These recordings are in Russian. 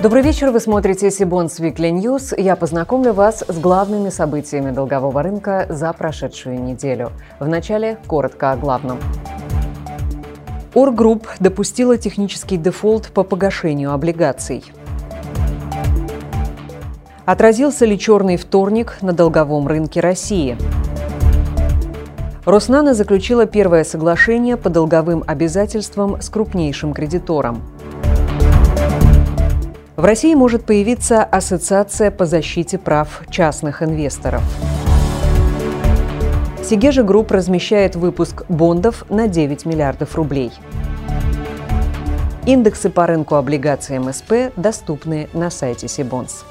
Добрый вечер, вы смотрите Cbonds Weekly News. Я познакомлю вас с главными событиями долгового рынка за прошедшую неделю. Вначале коротко о главном. OR Group допустила технический дефолт по погашению облигаций. Отразился ли черный вторник на долговом рынке России? Роснано заключила первое соглашение по долговым обязательствам с крупнейшим кредитором – в России может появиться Ассоциация по защите прав частных инвесторов. Segezha Group размещает выпуск бондов на 9 миллиардов рублей. Индексы по рынку облигаций МСП доступны на сайте Cbonds.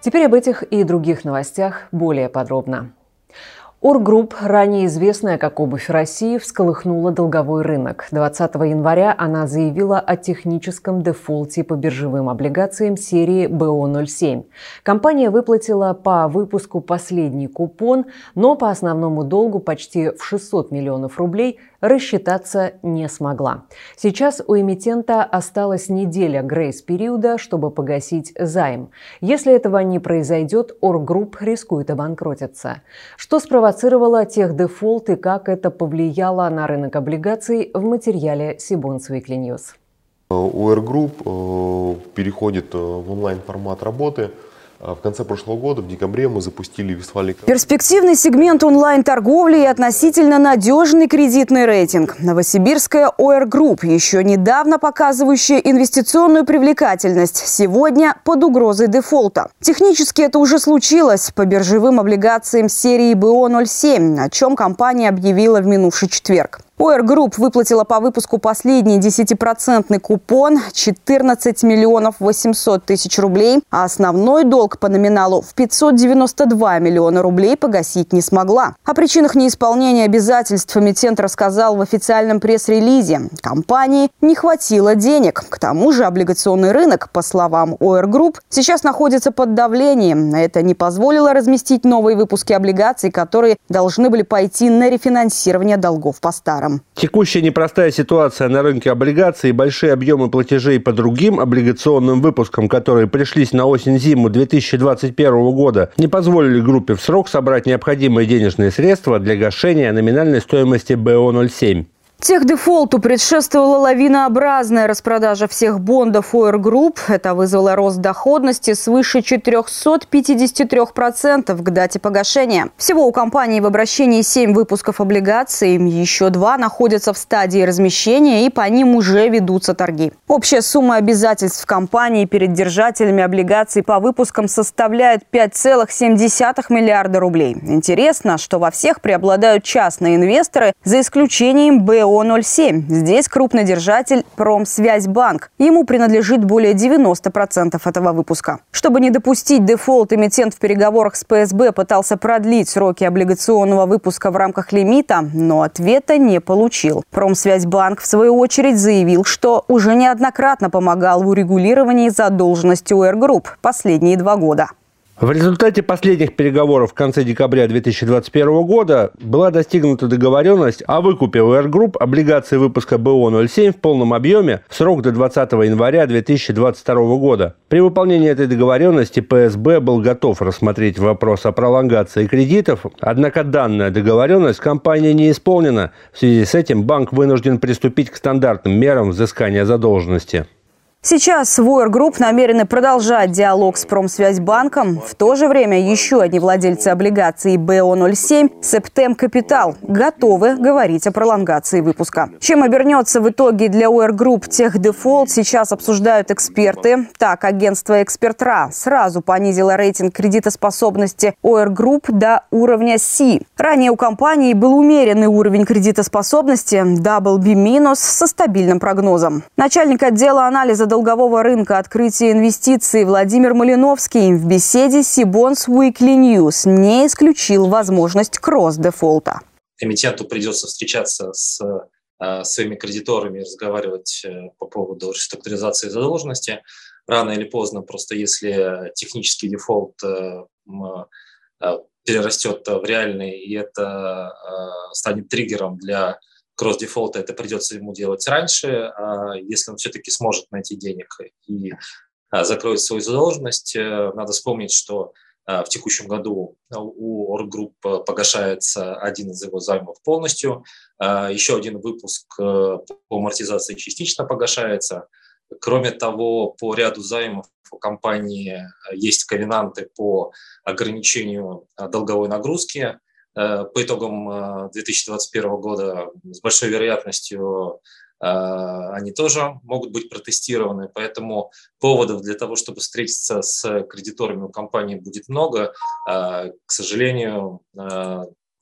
Теперь об этих и других новостях более подробно. OR Group, ранее известная как «Обувь России», всколыхнула долговой рынок. 20 января она заявила о техническом дефолте по биржевым облигациям серии БО-07. Компания выплатила по выпуску последний купон, но по основному долгу почти в 600 миллионов рублей рассчитаться не смогла. Сейчас у эмитента осталась неделя грейс-периода, чтобы погасить займ. Если этого не произойдет, OR Group рискует обанкротиться. Что спровоцировало техдефолт и как это повлияло на рынок облигаций в материале Cbonds Weekly News. OR Group э, переходит э, в онлайн-формат работы – а в конце прошлого года, в декабре, мы запустили Вестфалику. Перспективный сегмент онлайн-торговли и относительно надежный кредитный рейтинг. Новосибирская OR Group, еще недавно показывающая инвестиционную привлекательность, сегодня под угрозой дефолта. Технически это уже случилось по биржевым облигациям серии БО-07, о чем компания объявила в минувший четверг. OR Group выплатила по выпуску последний 10% купон 14 миллионов 800 тысяч рублей, а основной долг по номиналу в 592 миллиона рублей погасить не смогла. О причинах неисполнения обязательств эмитент рассказал в официальном пресс-релизе. Компании не хватило денег. К тому же облигационный рынок, по словам ОР Групп, сейчас находится под давлением. Это не позволило разместить новые выпуски облигаций, которые должны были пойти на рефинансирование долгов по старым товарам. Текущая непростая ситуация на рынке облигаций и большие объемы платежей по другим облигационным выпускам, которые пришлись на осень-зиму 2021 года, не позволили группе в срок собрать необходимые денежные средства для погашения номинальной стоимости БО-07. Техдефолту предшествовала лавинообразная распродажа всех бондов ОР Групп. Это вызвало рост доходности свыше 453% к дате погашения. Всего у компании в обращении 7 выпусков облигаций. Еще два находятся в стадии размещения и по ним уже ведутся торги. Общая сумма обязательств компании перед держателями облигаций по выпускам составляет 5,7 миллиарда рублей. Интересно, что во всех преобладают частные инвесторы, за исключением БО-07. Здесь крупный держатель Промсвязьбанк. Ему принадлежит более 90% этого выпуска. Чтобы не допустить дефолт, эмитент в переговорах с ПСБ пытался продлить сроки облигационного выпуска в рамках лимита, но ответа не получил. Промсвязьбанк, в свою очередь, заявил, что уже неоднократно помогал в урегулировании задолженности ОР Групп последние два года. В результате последних переговоров в конце декабря 2021 года была достигнута договоренность о выкупе ОР Групп облигаций выпуска БО-07 в полном объеме в срок до 20 января 2022 года. При выполнении этой договоренности ПСБ был готов рассмотреть вопрос о пролонгации кредитов, однако данная договоренность компания не исполнена. В связи с этим банк вынужден приступить к стандартным мерам взыскания задолженности. Сейчас в ОР Групп намерены продолжать диалог с Промсвязьбанком. В то же время еще одни владельцы облигаций БО-07 Септем Капитал готовы говорить о пролонгации выпуска. Чем обернется в итоге для ОР Групп техдефолт, сейчас обсуждают эксперты. Так, агентство «Эксперт РА» сразу понизило рейтинг кредитоспособности ОР Групп до уровня C. Ранее у компании был умеренный уровень кредитоспособности BB- со стабильным прогнозом. Начальник отдела анализа долгового рынка открытия инвестиций Владимир Малиновский в беседе с Cbonds Weekly News не исключил возможность кросс-дефолта. Эмитенту придется встречаться с э, своими кредиторами, разговаривать э, по поводу реструктуризации задолженности. Рано или поздно, просто если технический дефолт э, перерастет в реальный, и это станет триггером для кросс-дефолта, это придется ему делать раньше. А если он все-таки сможет найти денег и закроет свою задолженность, надо вспомнить, что в текущем году у Оргрупп погашается один из его займов полностью, еще один выпуск по амортизации частично погашается. Кроме того, по ряду займов у компании есть ковенанты по ограничению долговой нагрузки. По итогам 2021 года с большой вероятностью они тоже могут быть протестированы, поэтому поводов для того, чтобы встретиться с кредиторами у компании будет много. К сожалению,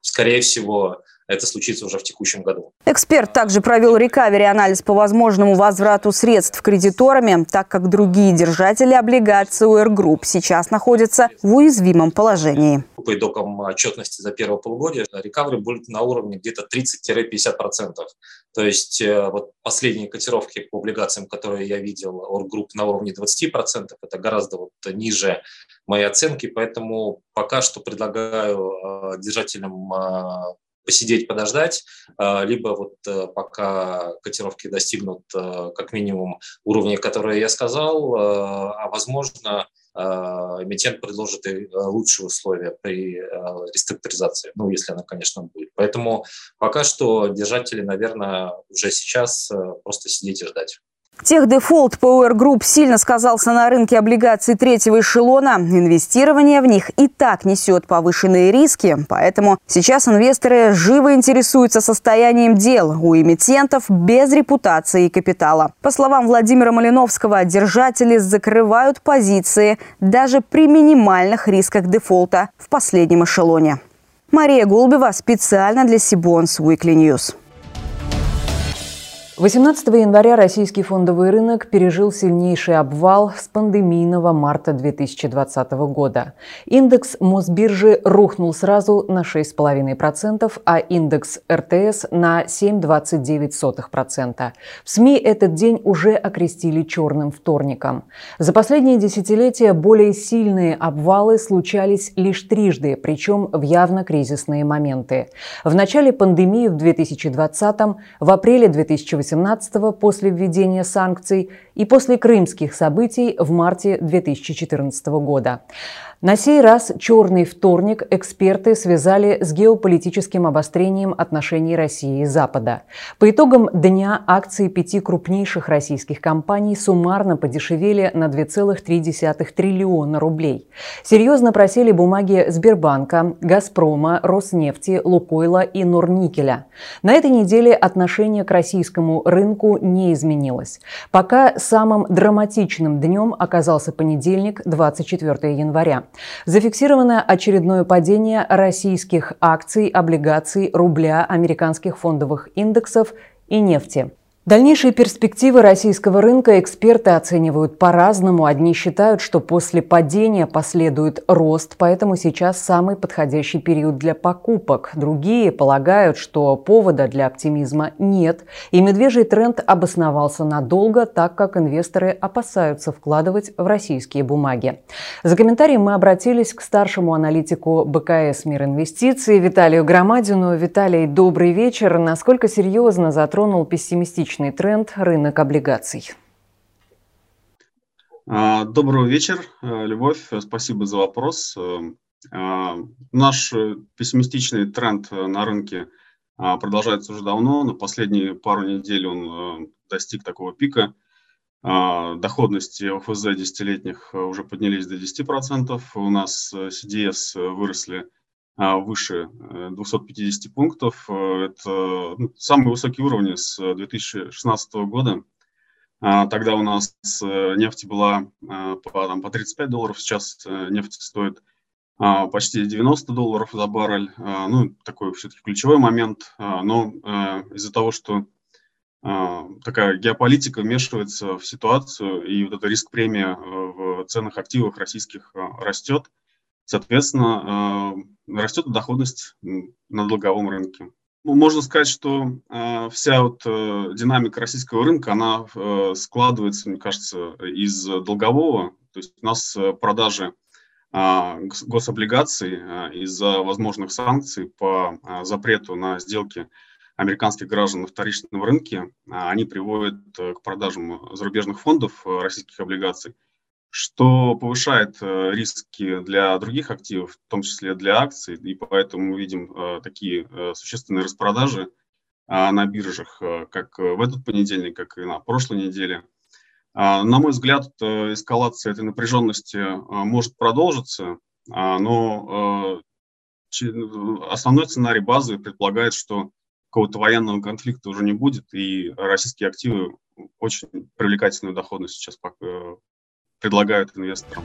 скорее всего, это случится уже в текущем году. Эксперт также провел recovery-анализ по возможному возврату средств кредиторами, так как другие держатели облигаций ОР Групп сейчас находятся в уязвимом положении. По итогам отчетности за первое полугодие recovery будет на уровне где-то 30-50%. То есть э, вот последние котировки по облигациям, которые я видел, Оргрупп на уровне 20%, это гораздо вот ниже моей оценки, поэтому пока что предлагаю э, держателям э, посидеть, подождать, либо вот пока котировки достигнут как минимум уровня, который я сказал, а возможно эмитент предложит и лучшие условия при реструктуризации, ну, если она, конечно, будет. Поэтому пока что держатели, наверное, уже сейчас просто сидеть и ждать. Техдефолт Power Group сильно сказался на рынке облигаций третьего эшелона. Инвестирование в них и так несет повышенные риски, поэтому сейчас инвесторы живо интересуются состоянием дел у эмитентов без репутации и капитала. По словам Владимира Малиновского, держатели закрывают позиции даже при минимальных рисках дефолта в последнем эшелоне. Мария Голубева специально для Сибонс Weekly News. 18 января российский фондовый рынок пережил сильнейший обвал с пандемийного марта 2020 года. Индекс Мосбиржи рухнул сразу на 6,5%, а индекс РТС на 7,29%. В СМИ этот день уже окрестили черным вторником. За последние десятилетия более сильные обвалы случались лишь трижды, причем в явно кризисные моменты. В начале пандемии в 2020, в апреле 2018 2018 после введения санкций и после крымских событий в марте 2014 года. На сей раз «Черный вторник» эксперты связали с геополитическим обострением отношений России и Запада. По итогам дня акции пяти крупнейших российских компаний суммарно подешевели на 2,3 триллиона рублей. Серьезно просели бумаги Сбербанка, Газпрома, Роснефти, Лукойла и Норникеля. На этой неделе отношение к российскому рынку не изменилось. Пока самым драматичным днем оказался понедельник, 24 января. Зафиксировано очередное падение российских акций, облигаций, рубля, американских фондовых индексов и нефти. Дальнейшие перспективы российского рынка эксперты оценивают по-разному. Одни считают, что после падения последует рост, поэтому сейчас самый подходящий период для покупок. Другие полагают, что повода для оптимизма нет, и медвежий тренд обосновался надолго, так как инвесторы опасаются вкладывать в российские бумаги. За комментарием мы обратились к старшему аналитику БКС «Мир инвестиций» Виталию Громадину. Виталий, добрый вечер. Насколько серьезно затронул пессимистичный рыночный тренд – рынок облигаций? А, добрый вечер, э, Любовь. Спасибо за вопрос. Э, а, наш пессимистичный тренд на рынке а, продолжается уже давно. На последние пару недель он э, достиг такого пика. Доходности ОФЗ десятилетних уже поднялись до 10%. У нас CDS выросли выше 250 э, пунктов. Э, это ну, самые высокие уровни с 2016 года. А, тогда у нас э, нефть была по, там, по 35 долларов, сейчас нефть стоит а, почти 90 долларов за баррель. Ну, такой все-таки ключевой момент. Но из-за того, что такая геополитика вмешивается в ситуацию, и вот эта риск-премия в ценных активах российских растет, Соответственно, э, растет доходность на долговом рынке. Ну, можно сказать, что э, вся вот э, динамика российского рынка, она складывается, мне кажется, из долгового. То есть у нас продажи гособлигаций из-за возможных санкций по запрету на сделки американских граждан на вторичном рынке, они приводят к продажам зарубежных фондов российских облигаций, что повышает риски для других активов, в том числе для акций, и поэтому мы видим такие существенные распродажи на биржах, как в этот понедельник, как и на прошлой неделе – а, на мой взгляд, э, эскалация этой напряженности э, может продолжиться, а, но э, основной сценарий базы предполагает, что какого-то военного конфликта уже не будет, и российские активы очень привлекательную доходность сейчас предлагают инвесторам.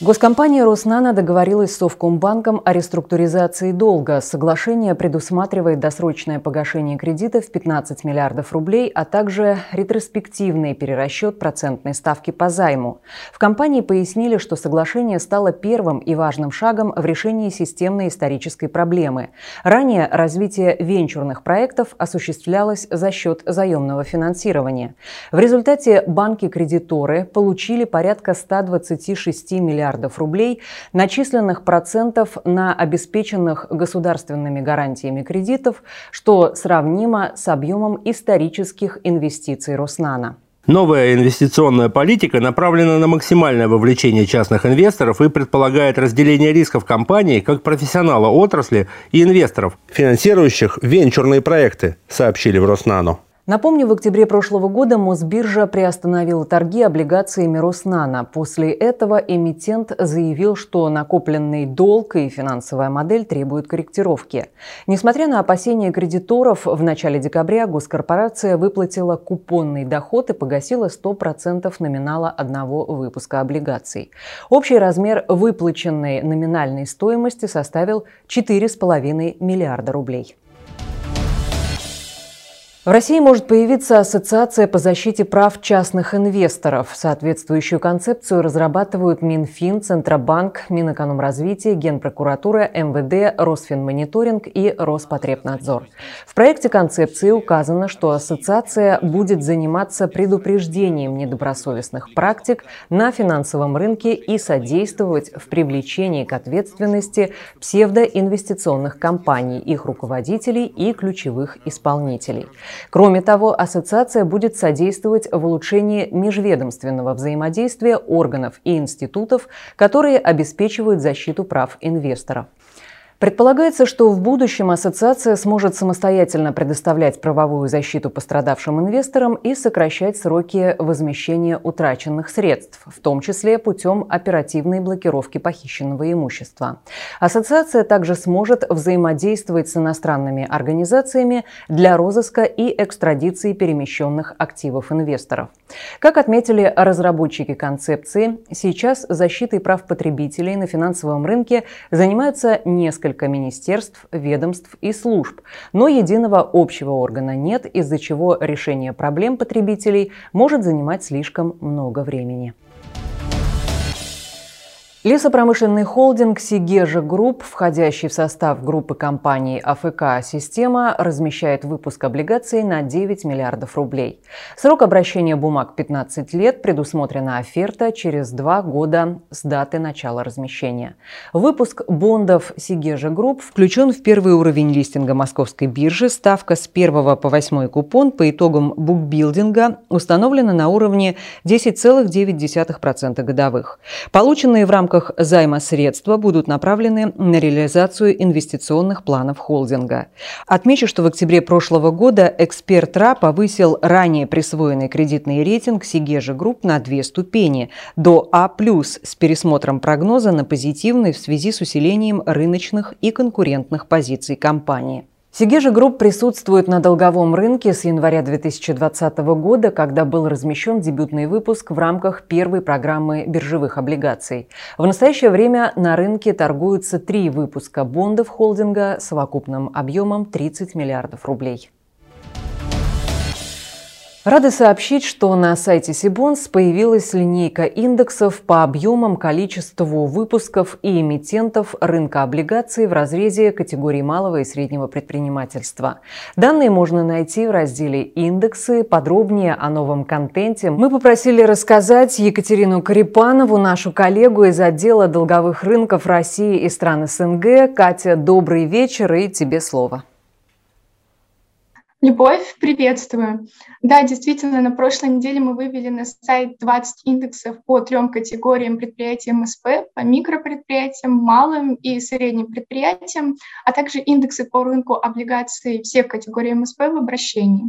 Госкомпания «Роснано» договорилась с Совкомбанком о реструктуризации долга. Соглашение предусматривает досрочное погашение кредита в 15 миллиардов рублей, а также ретроспективный перерасчет процентной ставки по займу. В компании пояснили, что соглашение стало первым и важным шагом в решении системной исторической проблемы. Ранее развитие венчурных проектов осуществлялось за счет заемного финансирования. В результате банки-кредиторы получили порядка 126 миллиардов миллиардов рублей, начисленных процентов на обеспеченных государственными гарантиями кредитов, что сравнимо с объемом исторических инвестиций Роснана. Новая инвестиционная политика направлена на максимальное вовлечение частных инвесторов и предполагает разделение рисков компании как профессионала отрасли и инвесторов, финансирующих венчурные проекты, сообщили в Роснано. Напомню, в октябре прошлого года Мосбиржа приостановила торги облигациями Роснана. После этого эмитент заявил, что накопленный долг и финансовая модель требуют корректировки. Несмотря на опасения кредиторов, в начале декабря госкорпорация выплатила купонный доход и погасила 100% номинала одного выпуска облигаций. Общий размер выплаченной номинальной стоимости составил 4,5 миллиарда рублей. В России может появиться ассоциация по защите прав частных инвесторов. Соответствующую концепцию разрабатывают Минфин, Центробанк, Минэкономразвитие, Генпрокуратура, МВД, Росфинмониторинг и Роспотребнадзор. В проекте концепции указано, что ассоциация будет заниматься предупреждением недобросовестных практик на финансовом рынке и содействовать в привлечении к ответственности псевдоинвестиционных компаний, их руководителей и ключевых исполнителей. Кроме того, ассоциация будет содействовать в улучшении межведомственного взаимодействия органов и институтов, которые обеспечивают защиту прав инвесторов. Предполагается, что в будущем ассоциация сможет самостоятельно предоставлять правовую защиту пострадавшим инвесторам и сокращать сроки возмещения утраченных средств, в том числе путем оперативной блокировки похищенного имущества. Ассоциация также сможет взаимодействовать с иностранными организациями для розыска и экстрадиции перемещенных активов инвесторов. Как отметили разработчики концепции, сейчас защитой прав потребителей на финансовом рынке занимаются несколько несколько министерств, ведомств и служб, но единого общего органа нет, из-за чего решение проблем потребителей может занимать слишком много времени. Лесопромышленный холдинг «Сегежа Групп», входящий в состав группы компаний АФК «Система», размещает выпуск облигаций на 9 миллиардов рублей. Срок обращения бумаг 15 лет, предусмотрена оферта через два года с даты начала размещения. Выпуск бондов «Сегежа Групп» включен в первый уровень листинга московской биржи. Ставка с 1 по 8 купон по итогам букбилдинга установлена на уровне 10,9% годовых. Полученные в рамках рамках займа средства будут направлены на реализацию инвестиционных планов холдинга. Отмечу, что в октябре прошлого года эксперт РА повысил ранее присвоенный кредитный рейтинг Сегежа Групп на две ступени – до А+, с пересмотром прогноза на позитивный в связи с усилением рыночных и конкурентных позиций компании. Сегежа Групп присутствует на долговом рынке с января 2020 года, когда был размещен дебютный выпуск в рамках первой программы биржевых облигаций. В настоящее время на рынке торгуются три выпуска бондов холдинга с совокупным объемом 30 миллиардов рублей. Рады сообщить, что на сайте Сибонс появилась линейка индексов по объемам, количеству выпусков и эмитентов рынка облигаций в разрезе категории малого и среднего предпринимательства. Данные можно найти в разделе «Индексы». Подробнее о новом контенте мы попросили рассказать Екатерину Карипанову, нашу коллегу из отдела долговых рынков России и стран СНГ. Катя, добрый вечер и тебе слово. Любовь, приветствую. Да, действительно, на прошлой неделе мы вывели на сайт 20 индексов по трем категориям предприятий МСП, по микропредприятиям, малым и средним предприятиям, а также индексы по рынку облигаций всех категорий МСП в обращении.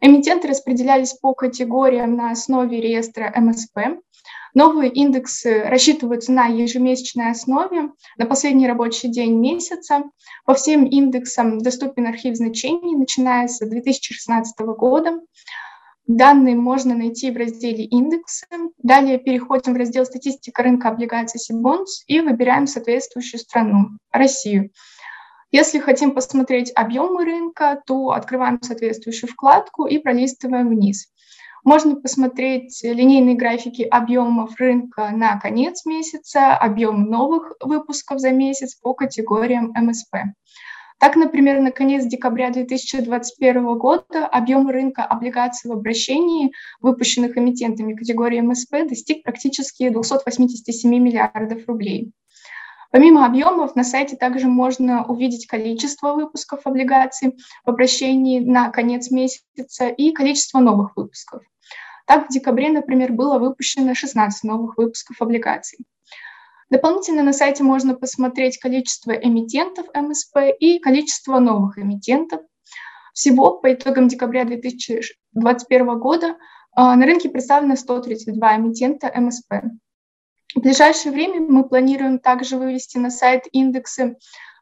Эмитенты распределялись по категориям на основе реестра МСП. Новые индексы рассчитываются на ежемесячной основе на последний рабочий день месяца. По всем индексам доступен архив значений, начиная с 2016 года. Данные можно найти в разделе «Индексы». Далее переходим в раздел «Статистика рынка облигаций Сибонс» и выбираем соответствующую страну – Россию. Если хотим посмотреть объемы рынка, то открываем соответствующую вкладку и пролистываем вниз. Можно посмотреть линейные графики объемов рынка на конец месяца, объем новых выпусков за месяц по категориям МСП. Так, например, на конец декабря 2021 года объем рынка облигаций в обращении, выпущенных эмитентами категории МСП, достиг практически 287 миллиардов рублей. Помимо объемов, на сайте также можно увидеть количество выпусков облигаций в обращении на конец месяца и количество новых выпусков. Так, в декабре, например, было выпущено 16 новых выпусков облигаций. Дополнительно на сайте можно посмотреть количество эмитентов МСП и количество новых эмитентов. Всего по итогам декабря 2021 года а, на рынке представлено 132 эмитента МСП. В ближайшее время мы планируем также вывести на сайт индексы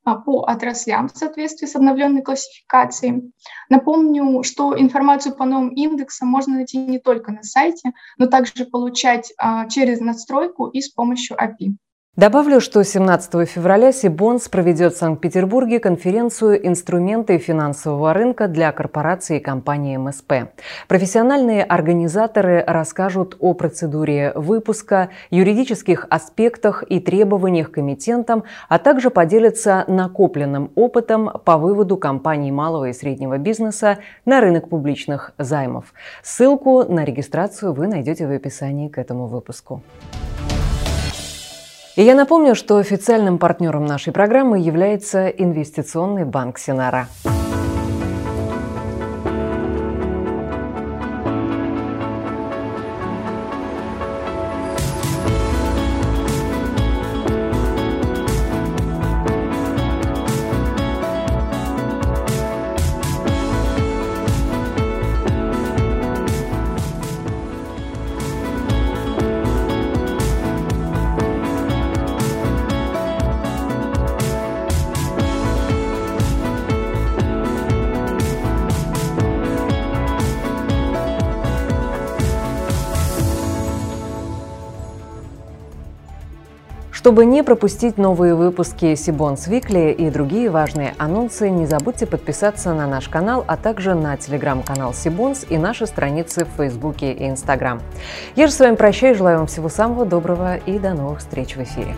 а, по отраслям в соответствии с обновленной классификацией. Напомню, что информацию по новым индексам можно найти не только на сайте, но также получать а, через надстройку и с помощью API. Добавлю, что 17 февраля Сибонс проведет в Санкт-Петербурге конференцию «Инструменты финансового рынка для корпораций и компаний МСП». Профессиональные организаторы расскажут о процедуре выпуска, юридических аспектах и требованиях к эмитентам, а также поделятся накопленным опытом по выводу компаний малого и среднего бизнеса на рынок публичных займов. Ссылку на регистрацию вы найдете в описании к этому выпуску. И я напомню, что официальным партнером нашей программы является инвестиционный банк Синара. Чтобы не пропустить новые выпуски Сибонс Викли и другие важные анонсы, не забудьте подписаться на наш канал, а также на телеграм-канал Сибонс и наши страницы в Фейсбуке и Инстаграм. Я же с вами прощаюсь, желаю вам всего самого доброго и до новых встреч в эфире.